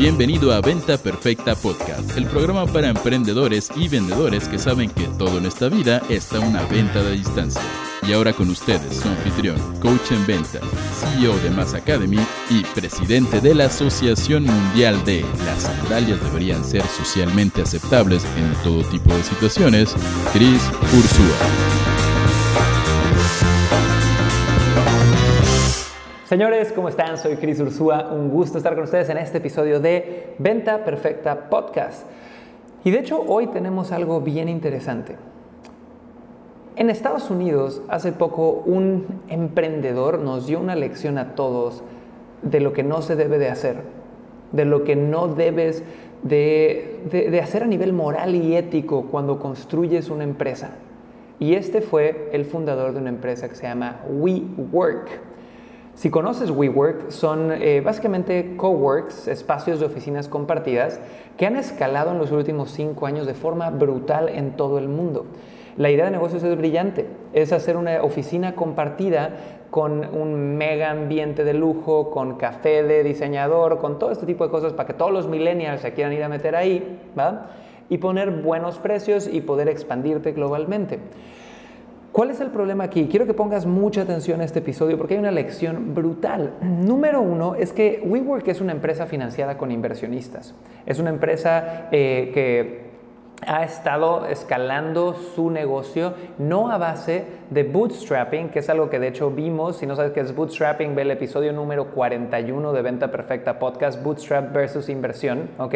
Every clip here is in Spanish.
Bienvenido a Venta Perfecta Podcast, el programa para emprendedores y vendedores que saben que todo en esta vida está una venta de distancia. Y ahora con ustedes, su anfitrión, coach en ventas, CEO de Mass Academy y presidente de la Asociación Mundial de Las sandalias deberían ser socialmente aceptables en todo tipo de situaciones, Chris Ursúa. Señores, ¿cómo están? Soy Cris Ursúa. Un gusto estar con ustedes en este episodio de Venta Perfecta Podcast. Y de hecho, hoy tenemos algo bien interesante. En Estados Unidos, hace poco, un emprendedor nos dio una lección a todos de lo que no se debe de hacer, de lo que no debes de, de hacer a nivel moral y ético cuando construyes una empresa. Y este fue el fundador de una empresa que se llama WeWork. Si conoces WeWork, son eh, básicamente coworks, espacios de oficinas compartidas, que han escalado en los últimos cinco años de forma brutal en todo el mundo. La idea de negocios es brillante, es hacer una oficina compartida con un mega ambiente de lujo, con café de diseñador, con todo este tipo de cosas para que todos los millennials se quieran ir a meter ahí, ¿va? Y poner buenos precios y poder expandirte globalmente. ¿Cuál es el problema aquí? Quiero que pongas mucha atención a este episodio porque hay una lección brutal. Número uno es que WeWork es una empresa financiada con inversionistas. Es una empresa eh, que ha estado escalando su negocio no a base de bootstrapping, que es algo que de hecho vimos, si no sabes qué es bootstrapping, ve el episodio número 41 de Venta Perfecta Podcast, Bootstrap versus inversión, ¿ok?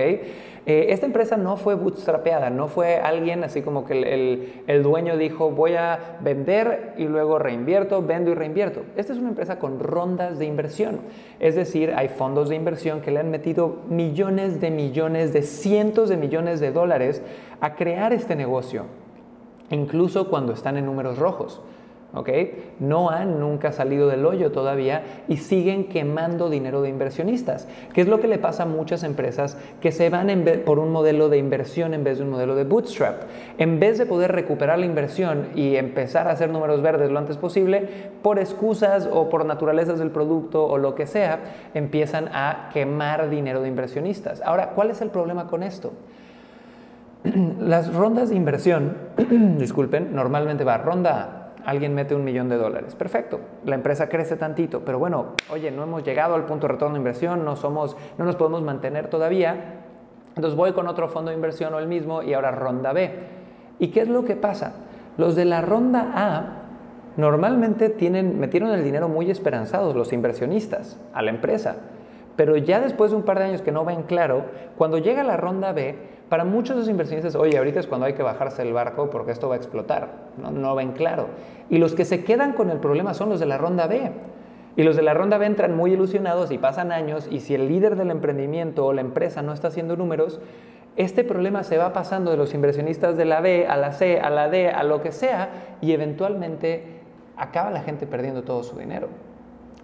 Eh, esta empresa no fue bootstrapeada, no fue alguien así como que el, el, dueño dijo voy a vender y luego reinvierto, vendo y reinvierto. Esta es una empresa con rondas de inversión, es decir, hay fondos de inversión que le han metido millones de millones, de cientos de millones de dólares a crear este negocio, incluso cuando están en números rojos. No han nunca salido del hoyo todavía y siguen quemando dinero de inversionistas, que es lo que le pasa a muchas empresas que se van por un modelo de inversión en vez de un modelo de bootstrap. En vez de poder recuperar la inversión y empezar a hacer números verdes lo antes posible, por excusas o por naturalezas del producto o lo que sea, empiezan a quemar dinero de inversionistas. Ahora, ¿cuál es el problema con esto? Las rondas de inversión, disculpen, normalmente va ronda A, alguien mete un millón de dólares. Perfecto, la empresa crece tantito, pero bueno, oye, no hemos llegado al punto de retorno de inversión, no, somos, no nos podemos mantener todavía. Entonces voy con otro fondo de inversión o el mismo y ahora ronda B. ¿Y qué es lo que pasa? Los de la ronda A normalmente tienen, metieron el dinero muy esperanzados, los inversionistas, a la empresa. Pero ya después de un par de años que no ven claro, cuando llega la ronda B, para muchos de los inversionistas, oye, ahorita es cuando hay que bajarse el barco porque esto va a explotar, no, no ven claro. Y los que se quedan con el problema son los de la ronda B. Y los de la ronda B entran muy ilusionados y pasan años y si el líder del emprendimiento o la empresa no está haciendo números, este problema se va pasando de los inversionistas de la B a la C, a la D, a lo que sea y eventualmente acaba la gente perdiendo todo su dinero.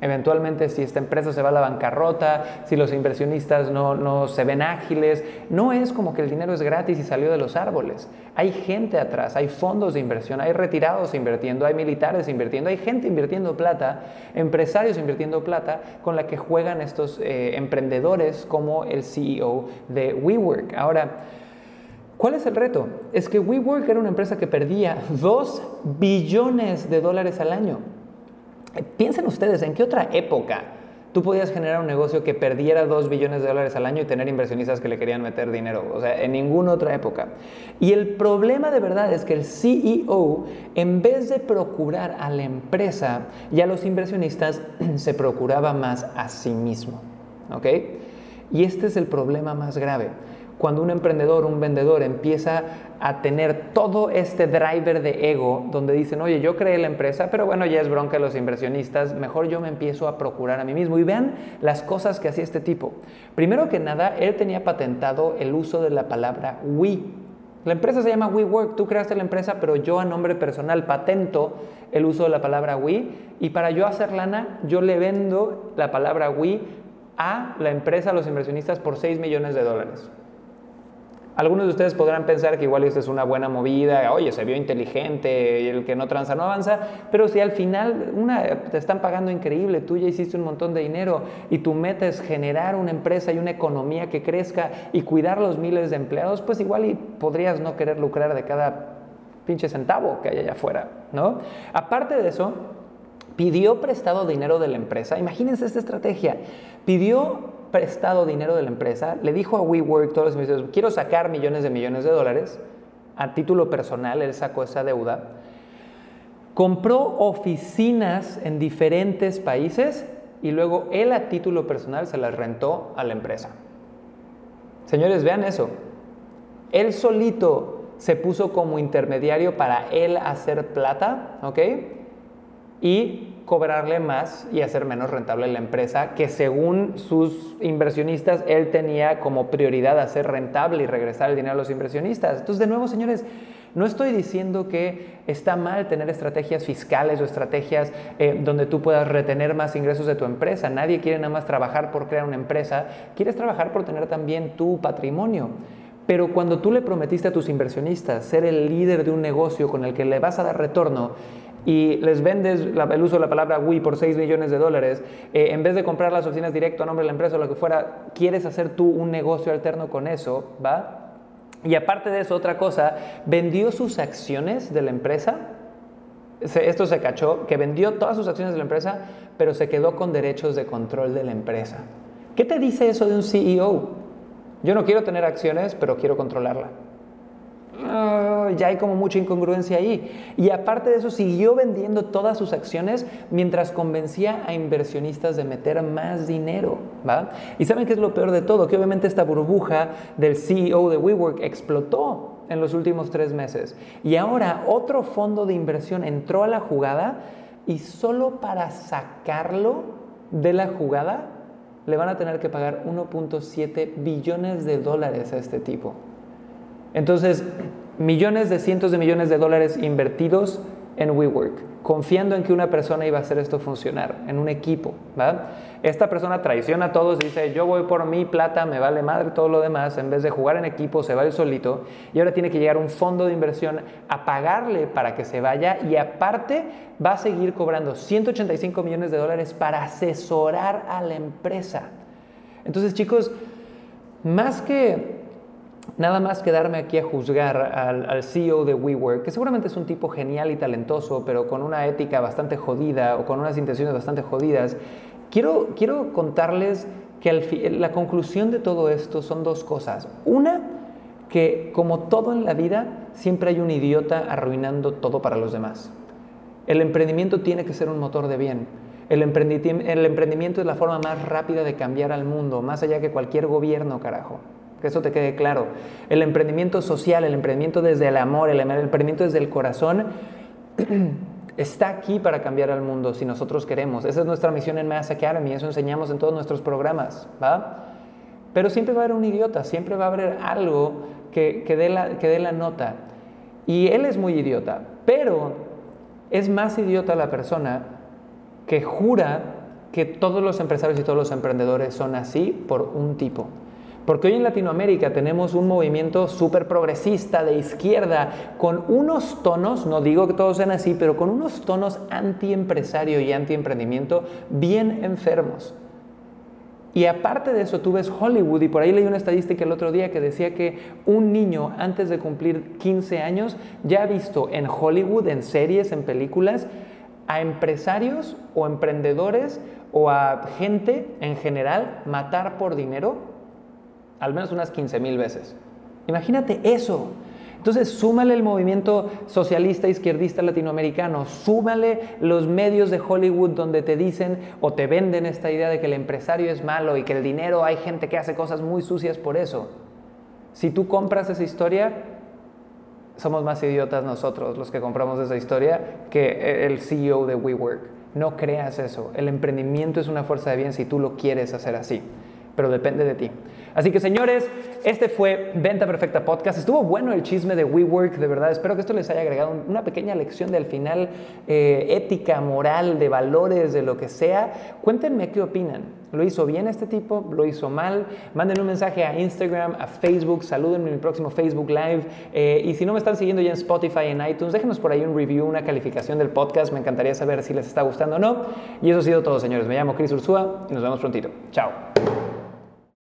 Eventualmente, si esta empresa se va a la bancarrota, si los inversionistas no, no, se ven ágiles, no es como que el dinero es gratis y salió de los árboles. Hay gente atrás, hay fondos de inversión, hay retirados invirtiendo, hay militares invirtiendo, hay gente invirtiendo plata, empresarios invirtiendo plata con la que juegan estos eh, emprendedores como el CEO de WeWork. Ahora, ¿Cuál es el reto? Es que WeWork era una empresa que perdía 2 billones de dólares al año. Piensen ustedes, ¿en qué otra época tú podías generar un negocio que perdiera 2 billones de dólares al año y tener inversionistas que le querían meter dinero? O sea, en ninguna otra época. Y el problema de verdad es que el CEO, en vez de procurar a la empresa y a los inversionistas, se procuraba más a sí mismo. ¿Ok? Y este es el problema más grave cuando un emprendedor, un vendedor empieza a tener todo este driver de ego donde dicen, oye, yo creé la empresa, pero bueno, ya es bronca de los inversionistas, mejor yo me empiezo a procurar a mí mismo. Y vean las cosas que hacía este tipo. Primero que nada, él tenía patentado el uso de la palabra we. La empresa se llama WeWork, tú creaste la empresa, pero yo a nombre personal patento el uso de la palabra we y para yo hacer lana, yo le vendo la palabra we a la empresa, a los inversionistas por 6 millones de dólares. Algunos de ustedes podrán pensar que igual esto es una buena movida, oye, se vio inteligente el que no transa no avanza, pero si al final una, te están pagando increíble, tú ya hiciste un montón de dinero y tu meta es generar una empresa y una economía que crezca y cuidar los miles de empleados, pues igual y podrías no querer lucrar de cada pinche centavo que hay allá afuera, ¿no? Aparte de eso, pidió prestado dinero de la empresa. Imagínense esta estrategia. Pidió prestado dinero de la empresa, le dijo a WeWork todos los meses, quiero sacar millones de millones de dólares, a título personal, él sacó esa deuda, compró oficinas en diferentes países y luego él a título personal se las rentó a la empresa. Señores, vean eso. Él solito se puso como intermediario para él hacer plata, ¿ok? Y cobrarle más y hacer menos rentable la empresa, que según sus inversionistas él tenía como prioridad hacer rentable y regresar el dinero a los inversionistas. Entonces, de nuevo, señores, no estoy diciendo que está mal tener estrategias fiscales o estrategias eh, donde tú puedas retener más ingresos de tu empresa. Nadie quiere nada más trabajar por crear una empresa, quieres trabajar por tener también tu patrimonio. Pero cuando tú le prometiste a tus inversionistas ser el líder de un negocio con el que le vas a dar retorno, y les vendes el uso de la palabra Wii por 6 millones de dólares, eh, en vez de comprar las oficinas directo a nombre de la empresa o lo que fuera, quieres hacer tú un negocio alterno con eso, ¿va? Y aparte de eso, otra cosa, vendió sus acciones de la empresa. Esto se cachó, que vendió todas sus acciones de la empresa, pero se quedó con derechos de control de la empresa. ¿Qué te dice eso de un CEO? Yo no quiero tener acciones, pero quiero controlarla. Ah, ya hay como mucha incongruencia ahí. Y aparte de eso, siguió vendiendo todas sus acciones mientras convencía a inversionistas de meter más dinero. ¿va? Y saben qué es lo peor de todo, que obviamente esta burbuja del CEO de WeWork explotó en los últimos tres meses. Y ahora otro fondo de inversión entró a la jugada y solo para sacarlo de la jugada le van a tener que pagar 1.7 billones de dólares a este tipo. Entonces, millones de cientos de millones de dólares invertidos en WeWork, confiando en que una persona iba a hacer esto funcionar, en un equipo. Esta persona traiciona a todos, dice, yo voy por mi plata, me vale madre todo lo demás, en vez de jugar en equipo, se va el solito, y ahora tiene que llegar un fondo de inversión a pagarle para que se vaya, y aparte va a seguir cobrando 185 millones de dólares para asesorar a la empresa. Entonces, chicos, más que nada más quedarme aquí a juzgar al, CEO de WeWork, que seguramente es un tipo genial y talentoso, pero con una ética bastante jodida o con unas intenciones bastante jodidas, quiero, quiero contarles que la conclusión de todo esto son dos cosas. Una, que como todo en la vida, siempre hay un idiota arruinando todo para los demás. El emprendimiento tiene que ser un motor de bien. El, el emprendimiento es la forma más rápida de cambiar al mundo, más allá que cualquier gobierno, carajo que eso te quede claro. El emprendimiento social, el emprendimiento desde el amor, el emprendimiento desde el corazón, está aquí para cambiar al mundo si nosotros queremos. Esa es nuestra misión en Mass Academy, eso enseñamos en todos nuestros programas, ¿va? Pero siempre va a haber un idiota, siempre va a haber algo que, que, dé la, que dé la nota. Y él es muy idiota, pero es más idiota la persona que jura que todos los empresarios y todos los emprendedores son así por un tipo. Porque hoy en Latinoamérica tenemos un movimiento súper progresista de izquierda con unos tonos, no digo que todos sean así, pero con unos tonos anti-empresario y anti-emprendimiento bien enfermos. Y aparte de eso, tú ves Hollywood, y por ahí leí una estadística el otro día que decía que un niño antes de cumplir 15 años ya ha visto en Hollywood, en series, en películas, a empresarios o emprendedores o a gente en general matar por dinero al menos unas 15 mil veces. Imagínate eso. Entonces, súmale el movimiento socialista izquierdista latinoamericano, súmale los medios de Hollywood donde te dicen o te venden esta idea de que el empresario es malo y que el dinero hay gente que hace cosas muy sucias por eso. Si tú compras esa historia, somos más idiotas nosotros los que compramos esa historia que el CEO de WeWork. No creas eso. El emprendimiento es una fuerza de bien si tú lo quieres hacer así, pero depende de ti. Así que señores, este fue Venta Perfecta Podcast. Estuvo bueno el chisme de WeWork, de verdad. Espero que esto les haya agregado una pequeña lección del final, eh, ética, moral, de valores, de lo que sea. Cuéntenme qué opinan. ¿Lo hizo bien este tipo? ¿Lo hizo mal? Mándenme un mensaje a Instagram, a Facebook, salúdenme en mi próximo Facebook Live. Eh, y si no me están siguiendo ya en Spotify, en iTunes, déjenos por ahí un review, una calificación del podcast. Me encantaría saber si les está gustando o no. Y eso ha sido todo, señores. Me llamo Chris Ursúa y nos vemos prontito. Chao.